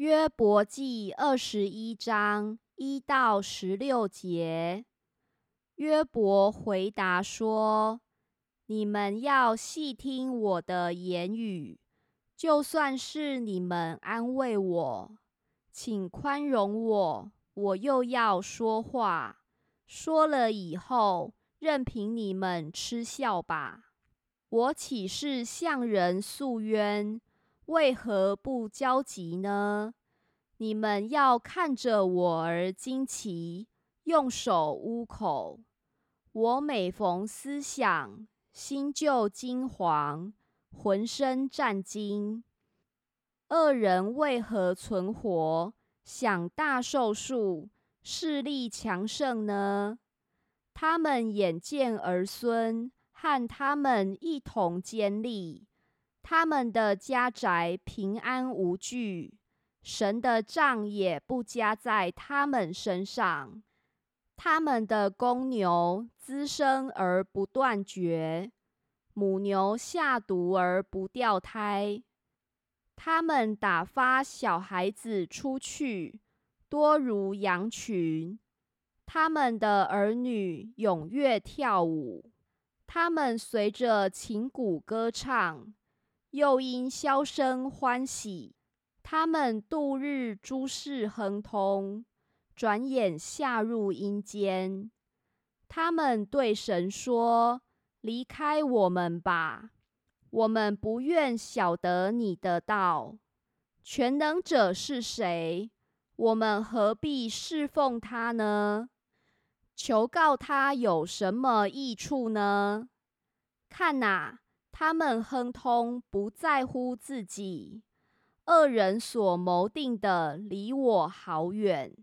约伯记二十一章一到十六节，约伯回答说：“你们要细听我的言语，就算是你们安慰我，请宽容我，我又要说话。说了以后，任凭你们嗤笑吧。我岂是向人诉冤？”为何不焦急呢？你们要看着我而惊奇，用手捂口。我每逢思想，心就惊惶，浑身战惊。恶人为何存活，享大寿数，势力强盛呢？他们眼见儿孙和他们一同坚立。他们的家宅平安无惧，神的杖也不加在他们身上。他们的公牛滋生而不断绝，母牛下犊而不掉胎。他们打发小孩子出去，多如羊群。他们的儿女踊跃跳舞，他们随着琴鼓歌唱。又因箫声欢喜，他们度日诸事亨通，转眼下入阴间。他们对神说：“离开我们吧，我们不愿晓得你的道。全能者是谁？我们何必侍奉他呢？求告他有什么益处呢？看哪！”他们亨通，不在乎自己；恶人所谋定的，离我好远。